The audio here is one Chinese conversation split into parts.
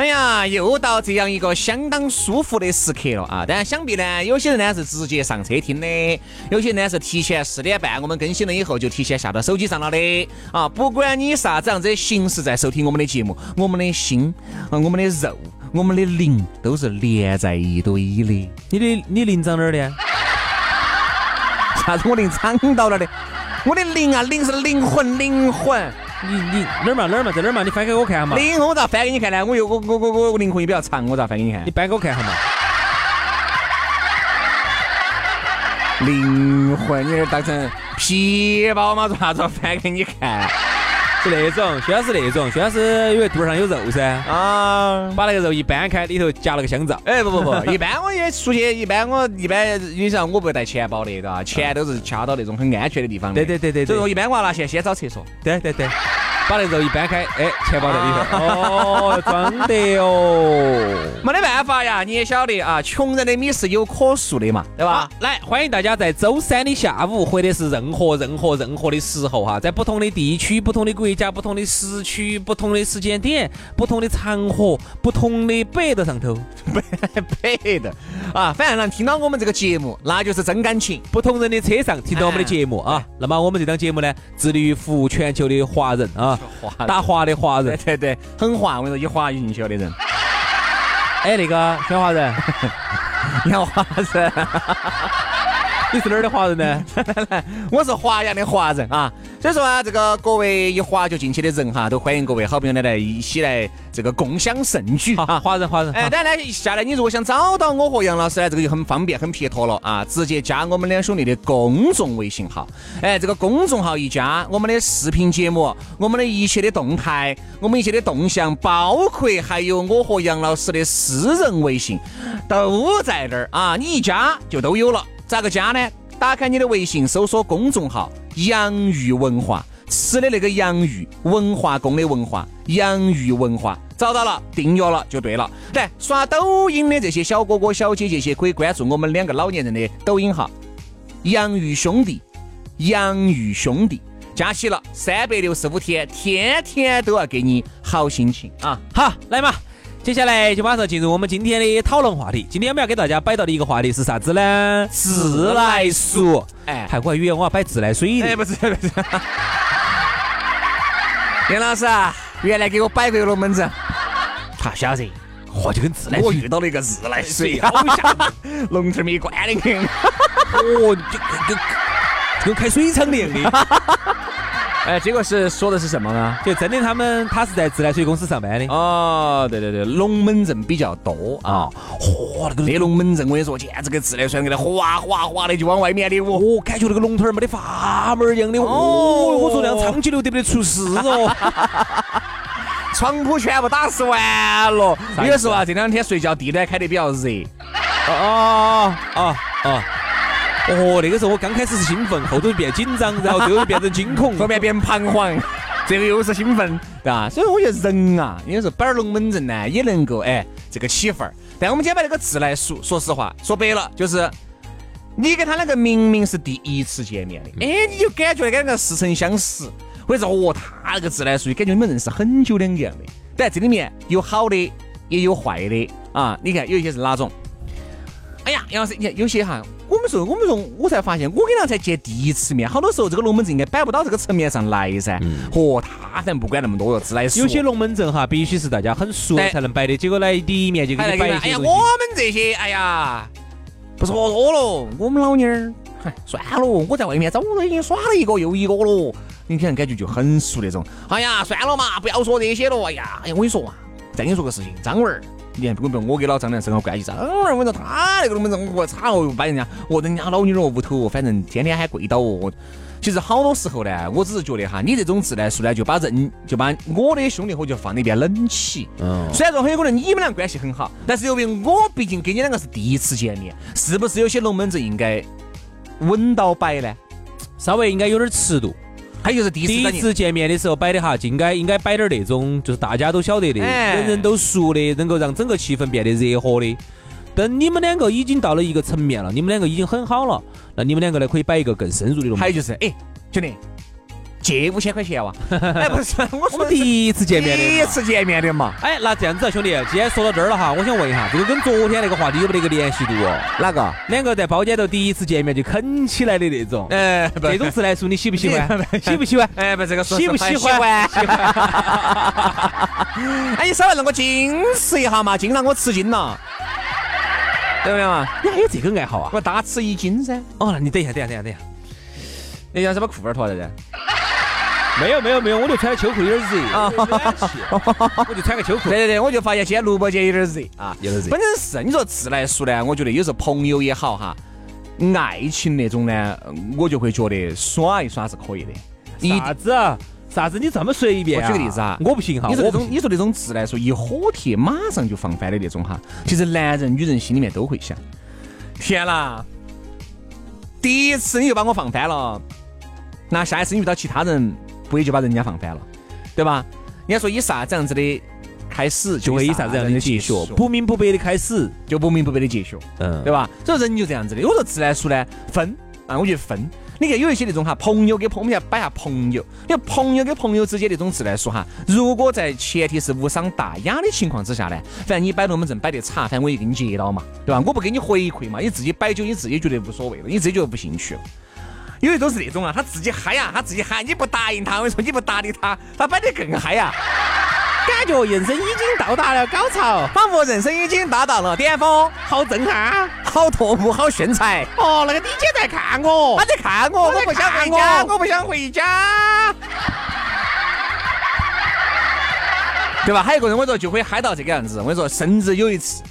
哎呀，又到这样一个相当舒服的时刻了啊！当然想必呢，有些人呢是直接上车听的，有些人呢是提前四点半我们更新了以后就提前下到手机上了的啊！不管你啥子样子形式在收听我们的节目，我们的心啊，我们的肉，我们的灵都是连在一堆的。你的你灵长哪儿的？啥子我灵长到哪儿的？我的灵啊，灵是灵魂，灵魂。你你哪儿嘛哪儿嘛在哪儿嘛？你翻给我看下嘛。灵魂我咋翻给你看呢？我又我我我我灵魂也比较长，我咋翻给你看？你翻给我看下嘛。灵魂，你这当成皮包嘛？做啥子翻给你看？是那种，虽然是那种，虽然是因为肚上有肉噻啊，把那个肉一掰开，里头夹了个香皂。哎不不不，一般我也出去，一般我一般你想我不会带钱包的，对吧？钱都是掐到那种很安全的地方的。对对对对。所以说一般我要拿钱先找厕所。对对对。把那肉一掰开，哎，钱包在里头。哦，装的哦。没得办法呀，你也晓得啊，穷人的米是有可数的嘛，对吧？来，欢迎大家在周三的下午，或者是任何任何任何的时候哈，在不同的地区、不同的国家、不同的时区、不同的时间点、不同的场合、不同的百度上头，百度啊，反正能听到我们这个节目，那就是真感情。不同人的车上听到我们的节目啊，那么我们这档节目呢，致力于服务全球的华人啊。打滑的华人，对对，很滑，我跟你说，一滑就进去了的人。哎，那个小华人，杨华人，你是哪儿的华人呢？我是华阳的华人啊。所以说啊，这个各位一滑就进去的人哈，都欢迎各位好朋友呢来一起来这个共享盛举啊！华人华人，哎，当然呢，下来你如果想找到我和杨老师呢，这个就很方便很撇脱了啊，直接加我们两兄弟的公众微信号。哎，这个公众号一加，我们的视频节目，我们的一切的动态，我们一切的动向，包括还有我和杨老师的私人微信，都在这儿啊！你一加就都有了。咋个加呢？打开你的微信，搜索公众号。洋芋文化，吃的那个洋芋，文化宫的文化，洋芋文化，找到了，订阅了就对了。来刷抖音的这些小哥哥小姐姐些，可以关注我们两个老年人的抖音号，洋芋兄弟，洋芋兄弟，加起了三百六十五天，天天都要给你好心情啊！好，来嘛。接下来就马上进入我们今天的讨论话题。今天我们要给大家摆到的一个话题是啥子呢？自来熟。哎，还我还以为我要摆自来水呢。哎，不是不是。杨老师啊，原来给我摆过龙门阵。他晓得，嚯，就跟自来水。我遇到了一个自来水，好像龙头没关的。哦，就跟跟开水厂的一样的。哎，结果是说的是什么呢？就真的他们他是在自来水公司上班的。哦，对对对，龙门阵比较多啊，嚯，那个那龙门阵我跟你说，简直跟自来水给它哗哗哗的就往外面流哦，感觉那个龙头儿没得阀门一样的哦，我说那样长期流得不得出事哦，床铺全部打湿完了，有时候啊这两天睡觉地暖开得比较热，哦哦哦。哦，那个时候我刚开始是兴奋，后头变紧张，然后最后变成惊恐，后面变彷徨，这个又是兴奋，对吧？所以我觉得人啊，有时候摆龙门阵呢，也能够哎这个起范儿。但我们今天把那个自来熟，说实话，说白了就是你跟他那个明明是第一次见面的，哎，你就感觉两个似曾相识，或者是哦，他那个自来熟，感觉你们认识很久两个样的。但这里面有好的，也有坏的啊。你看有一些是哪种？哎呀，杨老师，你看有些哈。我们说，我们说，我才发现，我跟他才见第一次面，好多时候这个龙门阵应该摆不到这个层面上来噻。嚯，他反正不管那么多哟，自来熟。有些龙门阵哈，必须是大家很熟才能摆的，结果来第一面就给你摆一些。哎呀，我们这些，哎呀，不说多了，我们老妞儿，算了，我在外面早都已经耍了一个又一个了。你可能感觉就很熟那种。哎呀，算了嘛，不要说这些了。哎呀，哎呀，我跟你说嘛，再跟你说个事情，张文儿。你看，不不，我跟老张良正好关系，张文儿，我说他那个龙门阵，我操，哦，把人家，哦，人家老女人屋头，反正天天喊跪倒哦。其实好多时候呢，我只是觉得哈，你这种自来熟呢，就把人就把我的兄弟伙就放那边冷起。嗯。虽然说很有可能你们俩关系很好，但是由于我毕竟跟你两个是第一次见面，是不是有些龙门阵应该稳到摆呢？稍微应该有点尺度。还有就是第一次见面的时候摆的哈，就应该应该摆点那种，就是大家都晓得的，人人都熟的，能够让整个气氛变得热和的。等你们两个已经到了一个层面了，你们两个已经很好了，那你们两个呢可以摆一个更深入的东西。还有就是，哎，兄弟。借五千块钱哇？哎，不是，我说第一次见面的，第一次见面的嘛。哎，那这样子啊，兄弟，既然说到这儿了哈，我想问一下，这个跟昨天那个话题有没得一个联系度哦？哪个？两个在包间头第一次见面就啃起来的那种。哎，这种自来熟你喜不喜欢？喜不喜欢？哎，不，这个喜不喜欢？喜欢。哎，你稍微让我矜持一下嘛，尽让我吃惊了，对不对嘛？你还有这个爱好啊？我大吃一惊噻。哦，那你等一下，等一下，等一下，等一下。你要什么裤儿脱了噻？没有没有没有，我就穿个秋裤有点热啊，我就穿个秋裤。对对对，我就发现今天录播间有点热啊，有点热。本身是你说自来熟呢，我觉得有时候朋友也好哈，爱情那种呢，我就会觉得耍一耍是可以的。啥子？啥子？你这么随便？我举个例子啊，我不行哈。你说那种你说那种自来熟一火贴马上就放翻的那种哈，其实男人女人心里面都会想，天啦，第一次你就把我放翻了，那下一次你遇到其他人。不也就把人家放翻了，对吧？人家说以啥子样子的开始，就会以啥子样的结束。不明不白的开始，就不明不白的结束，嗯，对吧？所以人就这样子的。我说自来熟呢，分啊，我觉得分。你看有一些那种哈，朋友跟朋友要摆下朋友，你看朋友跟朋友之间那种自来熟哈，如果在前提是无伤大雅的情况之下呢，反正你摆龙门阵摆得差，反正我也给你接到嘛，对吧？我不给你回馈嘛，你自己摆酒，你自己觉得无所谓了，你自己觉得不兴趣了。有的都是那种啊，他自己嗨呀，他自己嗨，你不答应他，我跟你说你不搭理他，他摆得更嗨呀，感觉人生已经到达了高潮，仿佛人生已经达到了巅峰，好震撼，好夺目，好炫彩。哦，那个 DJ 在看我，他在看我，我不想回家，我不想回家，对吧？还有一个人，我说就会嗨到这个样子，我跟你说，甚至有一次，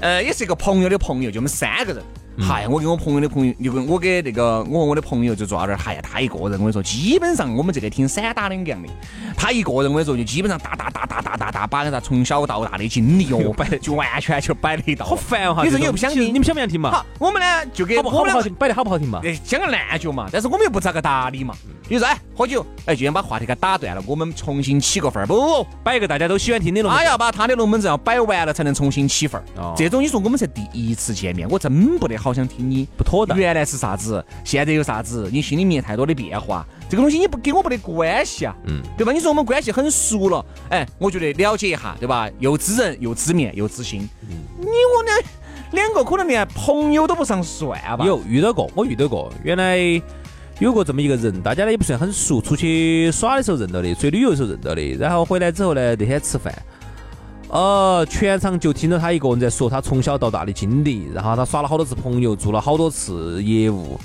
呃，也是一个朋友的朋友，就我们三个人。嗨，我跟我朋友的朋友，就跟我给那个我和我的朋友就坐到那儿。嗨呀，他一个人，我跟你说，基本上我们这个厅散打两样的。他一个人，我跟你说，就基本上哒哒哒哒哒哒哒，把他从小到大的经历哦，摆就完全就摆了一道。好烦哈！你说你又不想听，你们想不想听嘛？好，我们呢就给好不好听，摆的好不好听嘛？讲个烂脚嘛，但是我们又不咋个搭理嘛。比如说，哎，喝酒，哎，就想把话题给打断了，我们重新起个范儿。不，摆一个大家都喜欢听的龙门。他要把他的龙门阵要摆完了，才能重新起范儿。这种你说我们才第一次见面，我真不得好想听你不。妥当。原来是啥子？现在有啥子？你心里面太多的变化，这个东西你不跟我没得关系啊，嗯，对吧？你说我们关系很熟了，哎，我觉得了解一下，对吧？又知人，又知面，又知心。你我两两个可能连朋友都不上算吧？有遇到过，我遇到过。原来有过这么一个人，大家呢也不算很熟，出去耍的时候认到的，出去旅游的时候认到的。然后回来之后呢，那天吃饭。呃，全场就听到他一个人在说他从小到大的经历，然后他耍了好多次朋友，做了好多次业务，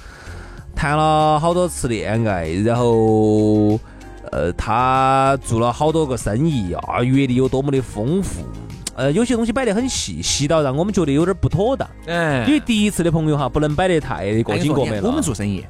谈了好多次恋爱，然后呃，他做了好多个生意啊，阅历有多么的丰富，呃，有些东西摆得很细，细到让我们觉得有点不妥当。哎，因为第一次的朋友哈，不能摆得太过紧过美了。我们做生意，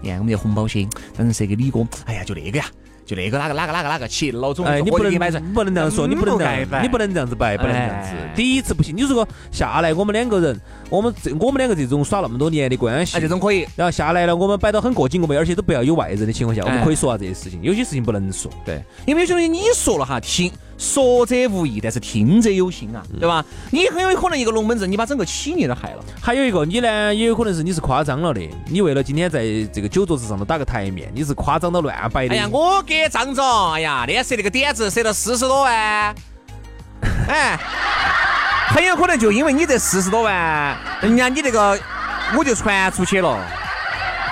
你看我们的红包些，反正是给李哥，哎呀，就那个呀。就那个哪个哪个哪个哪个企老总，哎，你不能不能这样说，你不能这样，你不能这样子摆，不能这样子。第一次不行，你如果下来我们两个人，我们这我们两个这种耍那么多年的关系，这种可以。然后下来了，我们摆到很过紧过美，而且都不要有外人的情况下，我们可以说下这些事情。有些事情不能说，对，因为有些东西你说了哈，听。说者无意，但是听者有心啊，对吧？你很有可能一个龙门阵，你把整个企业都害了。还有一个，你呢，也有可能是你是夸张了的。你为了今天在这个酒桌子上头打个台面，你是夸张到乱摆的。哎呀，我给张总，哎呀，那天设那个点子设了四十多万，哎，很有可能就因为你这四十多万，人家你这个我就传出去了。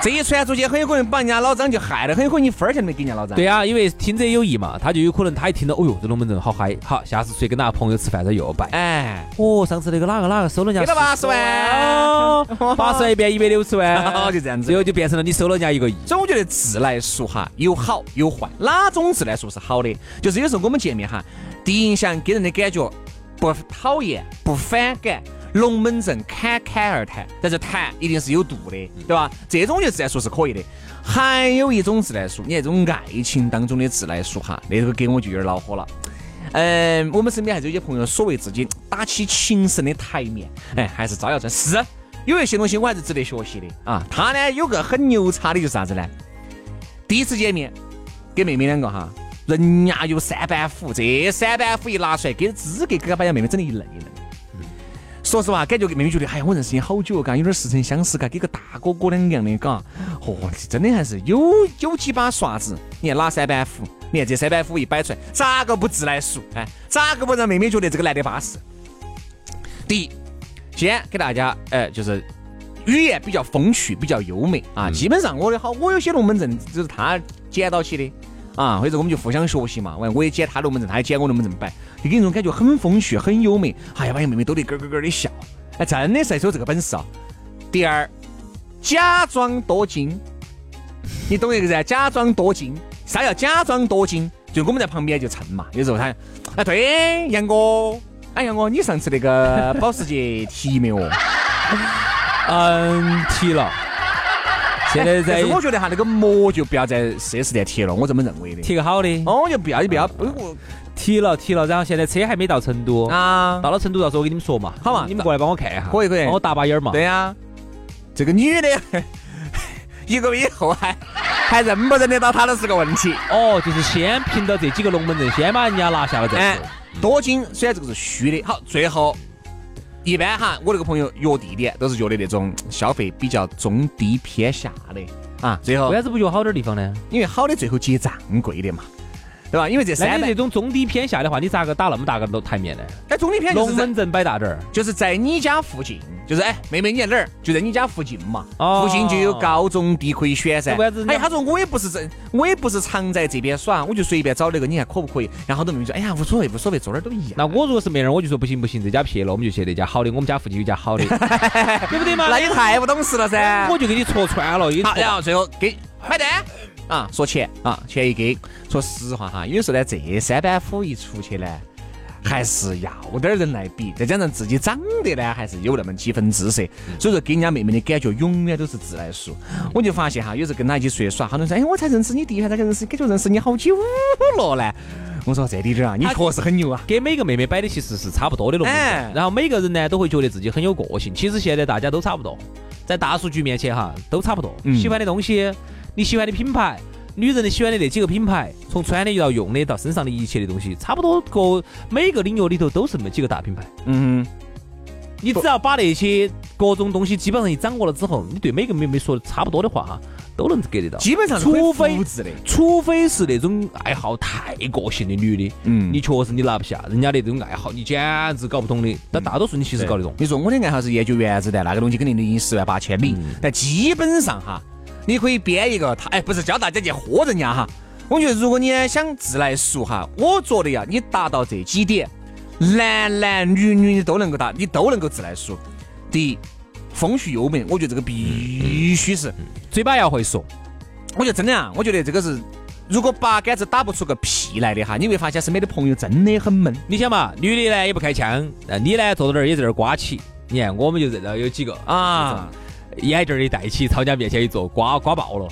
这一传出去，很有可能把人家老张就害了，很有可能你分儿钱都没给人家老张。对啊，因为听者有意嘛，他就有可能他一听到，哦哟，这龙门阵好嗨，好，下次出去跟哪个朋友吃饭他又拜。哎，哦，上次那个哪个哪个收了人家给了八十万八十万变一百六十万，就这样子最后就变成了你收了人家一个亿。所以我觉得自来熟哈有好有坏，哪种自来熟是好的？就是有时候我们见面哈，第一印象给人的感觉不讨厌不反感。龙门阵侃侃而谈，但是谈一定是有度的，对吧？这种就自来熟是可以的。还有一种自来熟，你看这种爱情当中的自来熟哈，那个给我就有点恼火了。嗯，我们身边还是有些朋友，所谓自己打起情深的台面，哎，还是招摇撞是。有一些东西我还是值得学习的啊。他呢有个很牛叉的，就是啥子呢？第一次见面，给妹妹两个哈，人家有三板斧，这三板斧一拿出来，给资格给把人家妹妹整的一愣一愣。说实话，感觉妹妹觉得，哎呀，我认识你好久，嘎，有点似曾相识，嘎，跟个大哥哥两样的，嘎，哦，真的还是有有几把刷子。你看哪三板斧，你看这三板斧一摆出来，咋个不自来熟？哎，咋个不让妹妹觉得这个男的巴适？第一，先给大家，哎，就是语言比较风趣，比较优美啊。基本上我的好，我有些龙门阵就是他捡到起的啊，或者我们就互相学习嘛。完，我也捡他龙门阵，他也捡我龙门阵摆。就给你种感觉很风趣，很优美，哎呀，把妹妹逗得咯咯咯的笑，哎，真的是有这个本事啊。第二，假装多金，你懂那个噻？假装多金，啥叫假装多金？就我们在旁边就蹭嘛，有时候他，哎，对，杨哥，哎，杨哥，你上次那个保时捷提没哦？嗯，提了。现在在，我觉得哈，那个膜就不要在四 S 店贴了，我这么认为的。贴个好的。哦，就不要，就不要。提了提了，然后现在车还没到成都啊，到了成都到时候我跟你们说嘛，好嘛，你们过来帮我看一下，可以可以，帮我搭把眼嘛。对呀，这个女的 一个月以后还还认不认得到她都是个问题。哦，就是先凭着这几个龙门阵，先把人家拿下了再说。多金虽然这个是虚的，好，最后一般哈，我那个朋友约地点都是约的那种消费比较中低偏下的啊。最后为啥子不约好点地方呢？因为好的最后结账贵的嘛。对吧？因为这三这种中低偏下的话，你咋个打那么大个楼台面呢？哎，中低偏龙门阵摆大点儿，就是在你家附近，就是哎，妹妹你在哪儿？就在你家附近嘛。哦。附近就有高中低可以选噻。哎，他说我也不是这，我也不是常在这边耍，我就随便找那个，你看可不可以？然后好多妹妹说，哎呀，无所谓，无所谓，坐哪儿都一样。那我如果是妹儿，我就说不行不行，这家撇了，我们就去那家好的。我们家附近有家好的，对不对嘛？那你太不懂事了噻。我就给你戳穿了，好，然后最后给买单。啊，说钱啊，钱一给。说实话哈，有时候呢，这三板斧一出去呢，还是要点人来比。再加上自己长得呢，还是有那么几分姿色，所以说给人家妹妹的感觉永远都是自来熟。我就发现哈，有时候跟她一起出去耍，好多人说，哎，我才认识你第一下，才认识，感觉认识你好久了呢。我说这弟弟啊，你确实很牛啊。给每个妹妹摆的其实是差不多的龙门阵，然后每个人呢都会觉得自己很有个性。其实现在大家都差不多，在大数据面前哈，都差不多。喜欢的东西，你喜欢的品牌。女人的喜欢的那几个品牌，从穿的到用的到身上的一切的东西，差不多各每个领域里头都是那么几个大品牌。嗯，你只要把那些各种东西基本上一掌握了之后，你对每个妹妹说的差不多的话哈，都能 get 得到。基本上除非的，除非是那种爱好太个性的女的，嗯，你确实你拿不下人家的这种爱好，你简直搞不懂的。但大多数你其实搞得懂。你说我的爱好是研究原子弹，那个东西肯定已经十万八千里，但基本上哈。你可以编一个，他哎，不是教大家去喝人家哈。我觉得如果你想自来熟哈，我觉得呀，你达到这几点，男男女女你都能够达，你都能够自来熟。第一，风趣优美，我觉得这个必须是，嘴巴要会说。我觉得真的啊，我觉得这个是，如果八竿子打不出个屁来的哈，你会发现身边的朋友真的很闷。你想嘛，女的呢也不开枪，你呢坐到那儿也在那儿刮起。你看，我们就认到有几个啊。眼镜的戴起，朝人家面前一坐，刮刮爆了。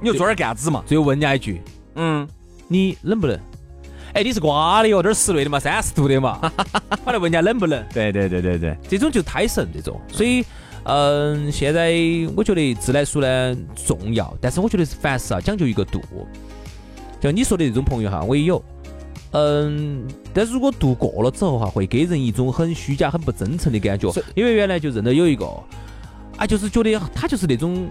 你就坐那儿干啥子嘛？最后问人家一句：“嗯，你冷不冷？”哎，你是刮的哟，这儿室内的嘛，三十度的嘛。他来问人家冷不冷？对对对对对，这种就胎神这种。所以，嗯，现在我觉得自来熟呢重要，但是我觉得凡事啊讲究一个度。像你说的这种朋友哈，我也有。嗯，但是如果度过了之后哈，会给人一种很虚假、很不真诚的感觉。因为原来就认得有一个。啊，就是觉得他就是那种，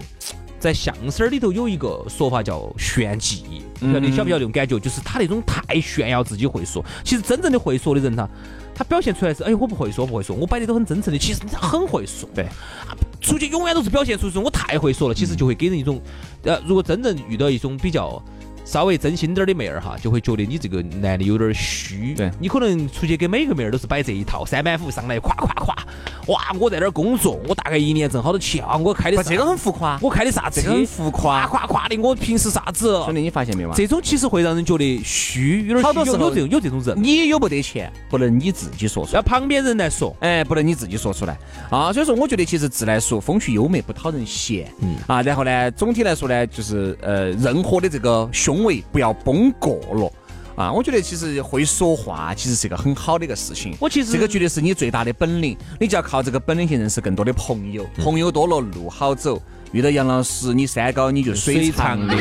在相声里头有一个说法叫炫技，不晓得晓不晓得那种感觉？就是他那种太炫耀自己会说，其实真正的会说的人他他表现出来是，哎，我不会说，不会说，我摆的都很真诚的，其实他很会说。对，出去永远都是表现出这种我太会说了，其实就会给人一种，呃，如果真正遇到一种比较。稍微真心点儿的妹儿哈，就会觉得你这个男的有点虚。对，你可能出去给每个妹儿都是摆这一套，三板斧上来，咵咵咵，哇！我在这儿工作，我大概一年挣好多钱啊！我开的这个很浮夸，我开的啥车？很浮夸，夸夸的。我平时啥子？兄弟，你发现没有嘛？这种其实会让人觉得虚，有点好多时候有这种有这种人。你有没得钱，不能你自己说出来，要旁边人来说。哎，不能你自己说出来啊！所以说，我觉得其实自来熟，风趣优美，不讨人嫌。嗯啊，然后呢，总体来说呢，就是呃，任何的这个胸围不要崩。过了啊！我觉得其实会说话，其实是一个很好的一个事情。我其实这个绝对是你最大的本领，你就要靠这个本领去认识更多的朋友。朋友多了，路好走。遇到杨老师，你山高你就水长流。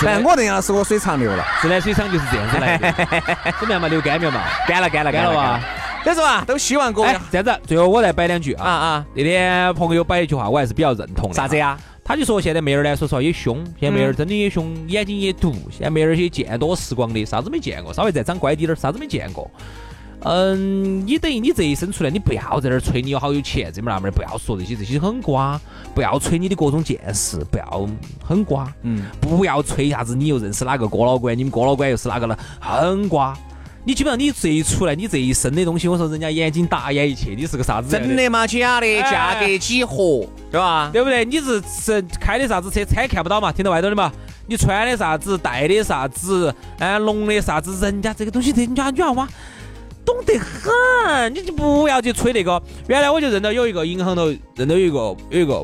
反正我这杨老师，我水长流了。自来水厂就是这样子来的。怎么样嘛？流干没有嘛？干了，干了，干了哇？所以说啊，都希望各位这样子。最后我再摆两句啊啊！那天朋友摆一句话，我还是比较认同的。啥子呀？他就说现在妹儿呢，说实话也凶，现在妹儿真的也凶，眼睛也毒。现在妹儿些见多识广的，啥子没见过，稍微再长乖滴点儿，啥子没见过。嗯，你等于你这一生出来，你不要在那儿吹你有好有钱，这么那么的，不要说这些，这些很瓜。不要吹你的各种见识，不要很瓜。嗯，不要吹啥子，你又认识哪个哥老倌，你们哥老倌又是哪个了，很瓜。你基本上你这一出来，你这一身的东西，我说人家眼睛打眼一切，你是个啥子？真的吗？假的？价格几何？对吧？对不对？你是是开的啥子车？车看不到嘛？听到外头的嘛？你穿的啥子？戴的啥子？哎，弄的啥子？人家这个东西，人家女娃娃懂得很，你就不要去吹那个。原来我就认到有一个银行头，认到有一个有一个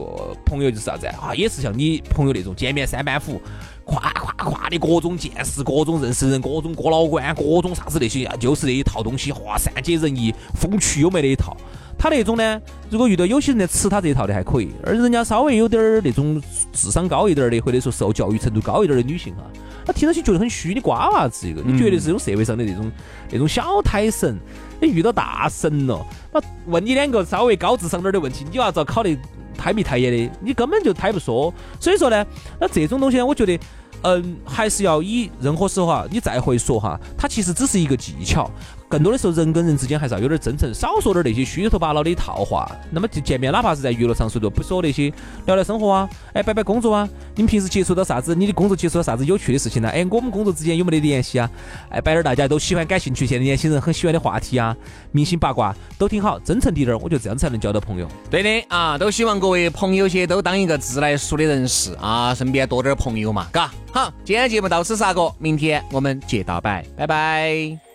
朋友就是啥子啊？也是像你朋友那种见面三板斧。夸夸的各种见识，各种认识人，各种哥老倌，各种啥子那些，就是那一套东西，哇，善解人意，风趣幽默的一套。他那种呢，如果遇到有些人在吃他这一套的还可以，而人家稍微有点儿那种智商高一点的，或者说受教育程度高一点的女性哈，她听上去觉得很虚，你瓜娃子一个，你觉得是这种社会上的那种那种小胎神，你遇到大神了，那问你两个稍微高智商点的问题，你要遭考的。太眉太眼的，你根本就太不说。所以说呢，那这种东西呢，我觉得，嗯，还是要以任何时候哈，你再会说哈，它其实只是一个技巧。更多的时候，人跟人之间还是要有点真诚，少说点那些虚头巴脑的套话。那么就见面，哪怕是在娱乐场所都不说那些聊聊生活啊，哎，摆摆工作啊。你们平时接触到啥子？你的工作接触到啥子有趣的事情呢？哎，我们工作之间有没得联系啊？哎，摆点大家都喜欢、感兴趣，现在年轻人很喜欢的话题啊，明星八卦都挺好，真诚滴点，我觉得这样才能交到朋友。对的啊，都希望各位朋友些都当一个自来熟的人士啊，身边多点朋友嘛，嘎。好，今天节目到此煞过，明天我们接到摆，拜拜。